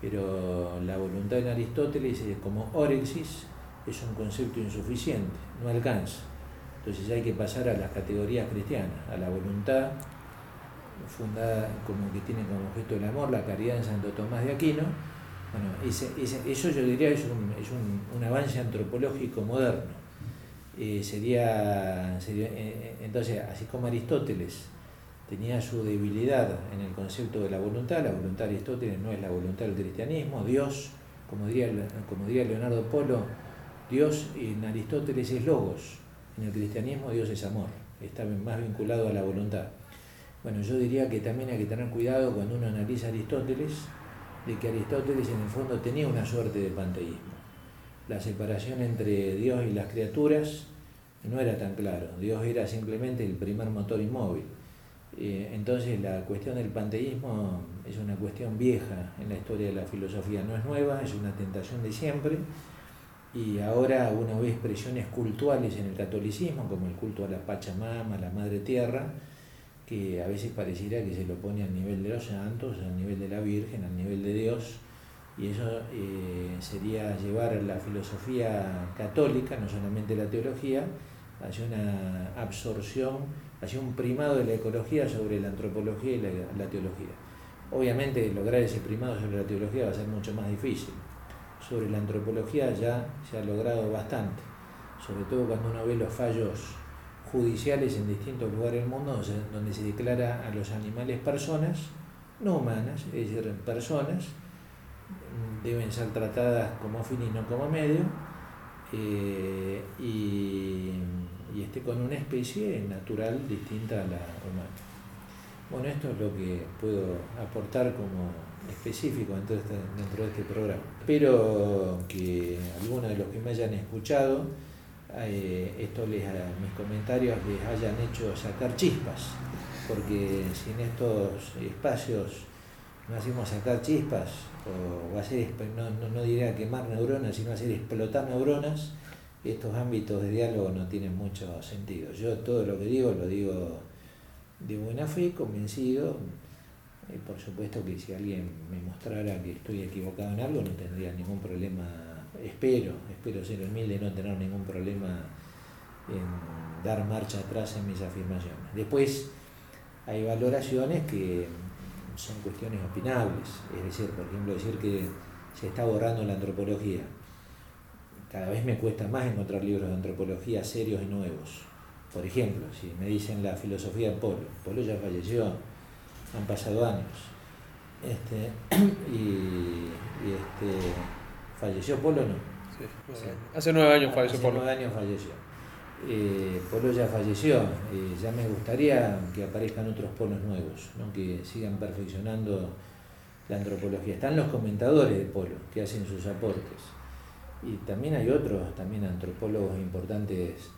pero la voluntad en Aristóteles, como orexis, es un concepto insuficiente, no alcanza. Entonces hay que pasar a las categorías cristianas, a la voluntad fundada como que tiene como objeto el amor, la caridad en Santo Tomás de Aquino. Bueno, eso yo diría es un, es un, avance antropológico moderno. Eh, sería, sería eh, eh, entonces, así como Aristóteles tenía su debilidad en el concepto de la voluntad, la voluntad de Aristóteles no es la voluntad del cristianismo, Dios, como diría, como diría Leonardo Polo, Dios en Aristóteles es logos, en el cristianismo Dios es amor, está más vinculado a la voluntad. Bueno, yo diría que también hay que tener cuidado cuando uno analiza Aristóteles, de que Aristóteles en el fondo tenía una suerte de panteísmo. La separación entre Dios y las criaturas no era tan claro. Dios era simplemente el primer motor inmóvil. Eh, entonces la cuestión del panteísmo es una cuestión vieja en la historia de la filosofía, no es nueva, es una tentación de siempre y ahora uno ve expresiones cultuales en el catolicismo, como el culto a la Pachamama, a la Madre Tierra, que a veces pareciera que se lo pone al nivel de los santos, al nivel de la Virgen, al nivel de Dios, y eso eh, sería llevar la filosofía católica, no solamente la teología, hacia una absorción, hacia un primado de la ecología sobre la antropología y la teología. Obviamente lograr ese primado sobre la teología va a ser mucho más difícil sobre la antropología ya se ha logrado bastante, sobre todo cuando uno ve los fallos judiciales en distintos lugares del mundo donde se declara a los animales personas, no humanas, es decir, personas, deben ser tratadas como fin y no como medio, eh, y, y este, con una especie natural distinta a la humana. Bueno, esto es lo que puedo aportar como específico dentro de este, este programa. Espero que algunos de los que me hayan escuchado, eh, esto les, mis comentarios les hayan hecho sacar chispas, porque si en estos espacios no hacemos sacar chispas, o ser, no, no, no diría quemar neuronas, sino hacer explotar neuronas, estos ámbitos de diálogo no tienen mucho sentido. Yo todo lo que digo lo digo de buena fe, convencido, eh, por supuesto que si alguien me mostrara que estoy equivocado en algo no tendría ningún problema, espero, espero ser humilde no tener ningún problema en dar marcha atrás en mis afirmaciones. Después hay valoraciones que son cuestiones opinables, es decir, por ejemplo, decir que se está borrando la antropología. Cada vez me cuesta más encontrar libros de antropología serios y nuevos. Por ejemplo, si me dicen la filosofía de Polo, Polo ya falleció, han pasado años. Este, y, este, falleció Polo, ¿no? Sí, hace nueve años falleció Polo. Hace nueve años falleció. Eh, Polo ya falleció, eh, ya me gustaría que aparezcan otros polos nuevos, ¿no? que sigan perfeccionando la antropología. Están los comentadores de Polo, que hacen sus aportes. Y también hay otros, también antropólogos importantes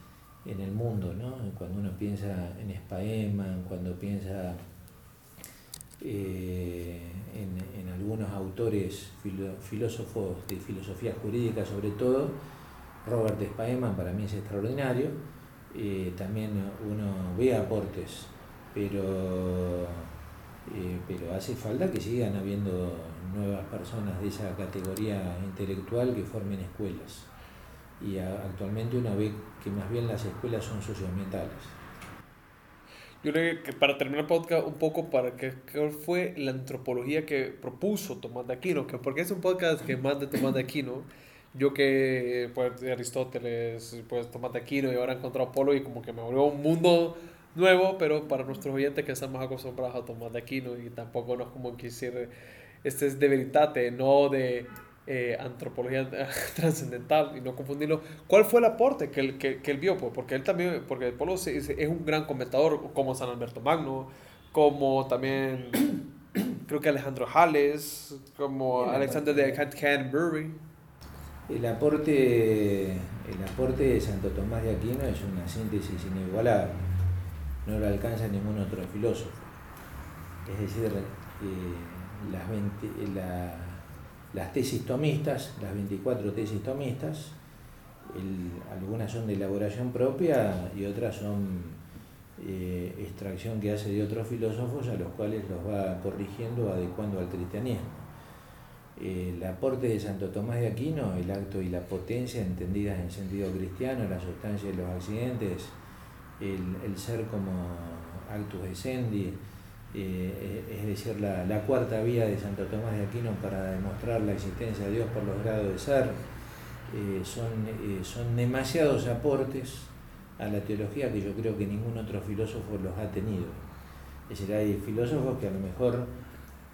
en el mundo, ¿no? cuando uno piensa en Spaeman, cuando piensa eh, en, algunos autores filósofos de filosofía jurídica sobre todo, Robert Spaeman para mí es extraordinario, eh, también uno ve aportes, pero, eh, pero hace falta que sigan habiendo nuevas personas de esa categoría intelectual que formen escuelas. Y actualmente uno ve que más bien las escuelas son socioambientales. Yo creo que para terminar el podcast, un poco para que fue la antropología que propuso Tomás de Aquino, que porque es un podcast que más de Tomás de Aquino, yo que pues Aristóteles, pues Tomás de Aquino y ahora encontrado Polo y como que me volvió un mundo nuevo, pero para nuestros oyentes que están más acostumbrados a Tomás de Aquino y tampoco no es como quisiera, este es de veritate, no de eh, antropología trascendental y no confundirlo. ¿Cuál fue el aporte que él, que, que él vio? Pues porque él también, porque Polo es, es un gran comentador como San Alberto Magno, como también creo que Alejandro Hales, como Alexander de Canterbury. El aporte, el aporte de Santo Tomás de Aquino es una síntesis inigualable, no lo alcanza ningún otro filósofo. Es decir, eh, las 20, la, las tesis tomistas, las 24 tesis tomistas, algunas son de elaboración propia y otras son eh, extracción que hace de otros filósofos a los cuales los va corrigiendo, adecuando al cristianismo. el aporte de Santo Tomás de Aquino, el acto y la potencia entendidas en sentido cristiano, la sustancia de los accidentes, el, ser como actus essendi, eh, es decir, la, cuarta vía de Santo Tomás de Aquino para demostrar la existencia de Dios por los grados de ser, eh, son, eh, son demasiados aportes a la teología que yo creo que ningún otro filósofo los ha tenido. Es decir, hay filósofos que a lo mejor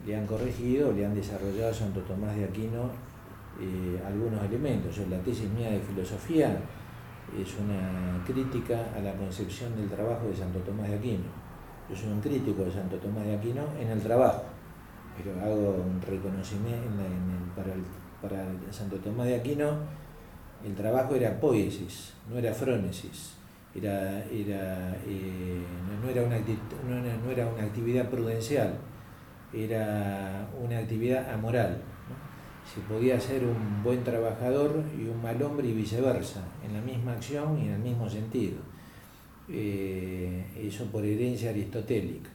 le han corregido, le han desarrollado a Santo Tomás de Aquino algunos elementos. Yo, la tesis mía de filosofía es una crítica a la concepción del trabajo de Santo Tomás de Aquino yo soy un crítico de Santo Tomás de Aquino en el trabajo, pero hago un reconocimiento para, para Santo Tomás de Aquino, el trabajo era poiesis, no era frónesis, era, era, eh, no, era una, no, era una actividad prudencial, era una actividad amoral. Se podía ser un buen trabajador y un mal hombre y viceversa, en la misma acción y en el mismo sentido eh, eso por herencia aristotélica.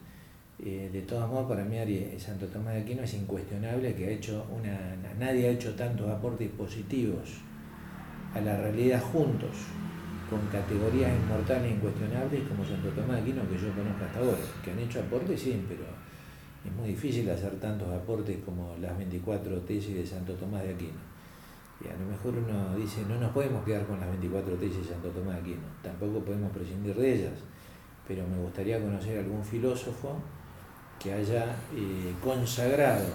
Eh, de todos modos, para mí Santo Tomás de Aquino es incuestionable que ha hecho una, nadie ha hecho tantos aportes positivos a la realidad juntos, con categorías inmortales e incuestionables como Santo Tomás de Aquino que yo conozco hasta ahora, que han hecho aportes, sí, pero es muy difícil hacer tantos aportes como las 24 tesis de Santo Tomás de Aquino. Y a lo mejor uno dice, no nos podemos quedar con las 24 tesis de Santo Tomás de Aquino, tampoco podemos prescindir de ellas, pero me gustaría conocer algún filósofo que haya eh, consagrado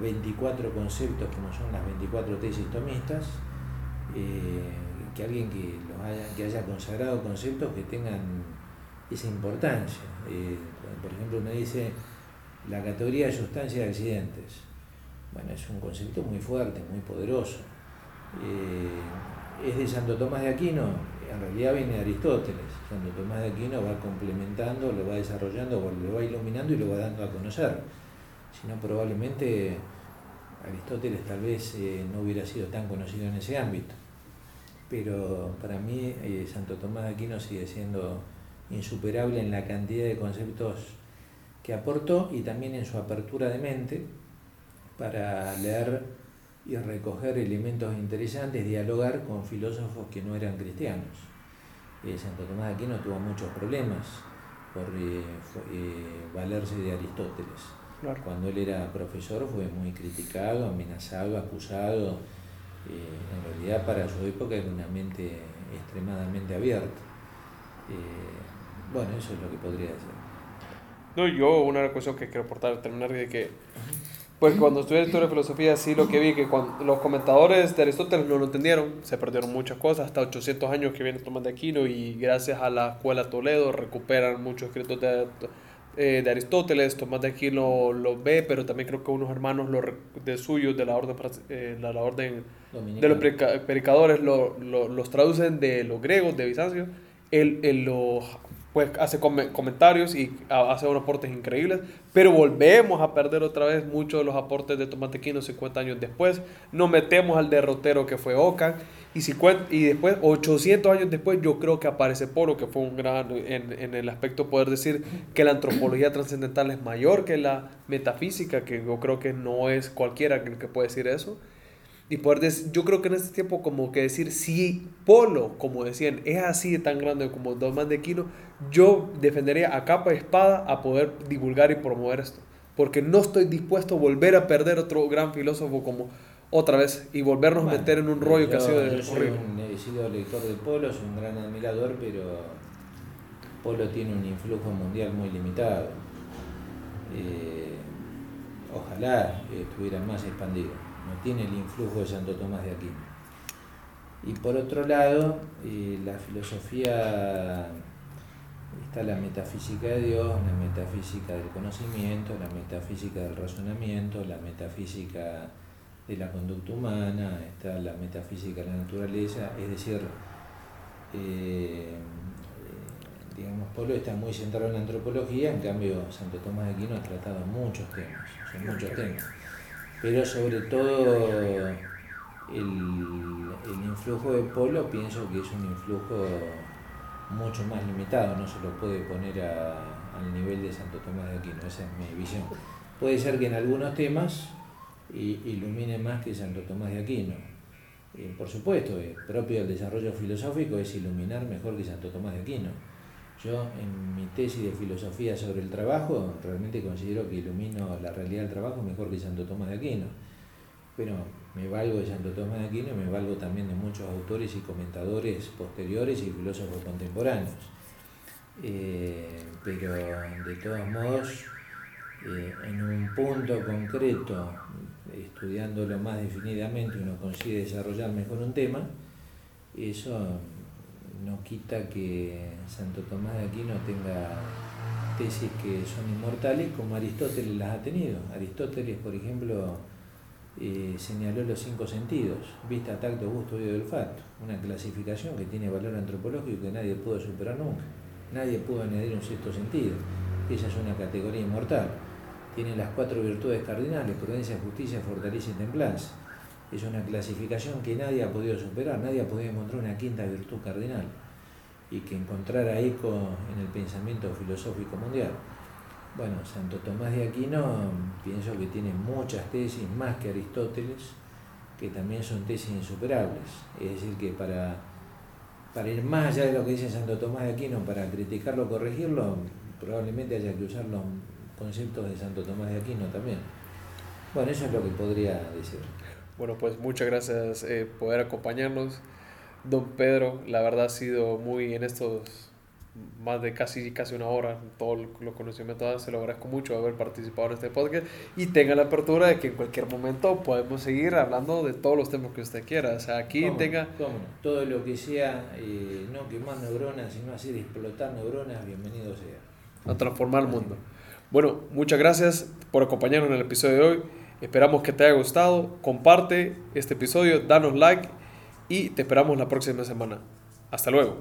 24 eh, conceptos como son las 24 tesis tomistas, eh, que alguien que, los haya, que haya consagrado conceptos que tengan esa importancia. por ejemplo, me dice la categoría de sustancias de accidentes bueno, es un concepto muy fuerte, muy poderoso. Eh, es de Santo Tomás de Aquino, en realidad viene de Aristóteles. Santo Tomás de Aquino va complementando, lo va desarrollando, lo va iluminando y lo va dando a conocer. Si no, probablemente Aristóteles tal vez eh, no hubiera sido tan conocido en ese ámbito. Pero para mí eh, Santo Tomás de Aquino sigue siendo insuperable en la cantidad de conceptos que aportó y también en su apertura de mente para leer y recoger elementos interesantes, dialogar con filósofos que no eran cristianos. Eh, Santo Tomás de Aquino tuvo muchos problemas por eh, eh, valerse de Aristóteles. Cuando él era profesor fue muy criticado, amenazado, acusado. en realidad para su época era una mente extremadamente abierta. bueno, eso es lo que podría decir. No, yo una cuestión que quiero aportar, terminar de que pues cuando estudié historia de filosofía, sí lo que vi, que cuando los comentadores de Aristóteles no lo entendieron, se perdieron muchas cosas, hasta 800 años que viene Tomás de Aquino y gracias a la Escuela Toledo recuperan muchos escritos de, eh, de Aristóteles, Tomás de Aquino lo ve, pero también creo que unos hermanos lo, de suyos de la orden, eh, la, la, orden de los predicadores lo, los traducen de los griegos, de Bizancio, él, él lo pues hace comentarios y hace unos aportes increíbles, pero volvemos a perder otra vez muchos de los aportes de Tomatequino 50 años después, nos metemos al derrotero que fue Ocan, y, y después, 800 años después, yo creo que aparece Polo, que fue un gran, en, en el aspecto poder decir que la antropología trascendental es mayor que la metafísica, que yo creo que no es cualquiera que puede decir eso, y poder decir, yo creo que en este tiempo como que decir, si Polo, como decían, es así de tan grande como Dos Man de Kino, yo defendería a capa y espada a poder divulgar y promover esto. Porque no estoy dispuesto a volver a perder otro gran filósofo como otra vez y volvernos a meter en un rollo que ha sido yo soy un, he sido lector de Polo, soy un gran admirador, pero Polo tiene un influjo mundial muy limitado. Eh, ojalá estuviera más expandido tiene el influjo de Santo Tomás de Aquino. Y por otro lado, eh, la filosofía, está la metafísica de Dios, la metafísica del conocimiento, la metafísica del razonamiento, la metafísica de la conducta humana, está la metafísica de la naturaleza, es decir, eh, digamos, Polo está muy centrado en la antropología, en cambio Santo Tomás de Aquino ha tratado muchos temas, son muchos temas pero sobre todo el, influjo de Polo pienso que es un influjo mucho más limitado, no se lo puede poner al nivel de Santo Tomás de Aquino, esa es mi visión. Puede ser que en algunos temas ilumine más que Santo Tomás de Aquino. por supuesto, es propio del desarrollo filosófico es iluminar mejor que Santo Tomás de Aquino. Yo en mi tesis de filosofía sobre el trabajo realmente considero que ilumino la realidad del trabajo mejor que Santo Tomás de Aquino. Pero me valgo de Santo Tomás de Aquino y me valgo también de muchos autores y comentadores posteriores y filósofos contemporáneos. Eh, pero de todos modos, eh, en un punto concreto, estudiándolo más definidamente, uno consigue desarrollar mejor un tema, eso no quita que Santo Tomás de Aquino tenga tesis que son inmortales como Aristóteles las ha tenido. Aristóteles, por ejemplo, eh, señaló los cinco sentidos, vista, tacto, gusto, y olfato, una clasificación que tiene valor antropológico que nadie pudo superar nunca. Nadie pudo añadir un sexto sentido. Esa es una categoría inmortal. Tiene las cuatro virtudes cardinales, prudencia, justicia, fortaleza y templanza. Es una clasificación que nadie ha podido superar, nadie ha podido encontrar una quinta virtud cardinal y que encontrara eco en el pensamiento filosófico mundial. Bueno, Santo Tomás de Aquino pienso que tiene muchas tesis, más que Aristóteles, que también son tesis insuperables. Es decir, que para, para ir más allá de lo que dice Santo Tomás de Aquino, para criticarlo o corregirlo, probablemente haya que usar los conceptos de Santo Tomás de Aquino también. Bueno, eso es lo que podría decir. Bueno, pues muchas gracias por eh, poder acompañarnos. Don Pedro, la verdad ha sido muy en estos más de casi, casi una hora, todos los conocimientos, se lo agradezco mucho haber participado en este podcast y tenga la apertura de que en cualquier momento podemos seguir hablando de todos los temas que usted quiera. O sea, aquí tenga... Todo lo que sea, eh, no quemar neuronas, sino hacer explotar neuronas, bienvenido sea. A transformar el mundo. Bueno, muchas gracias por acompañarnos en el episodio de hoy. Esperamos que te haya gustado. Comparte este episodio, danos like y te esperamos la próxima semana. Hasta luego.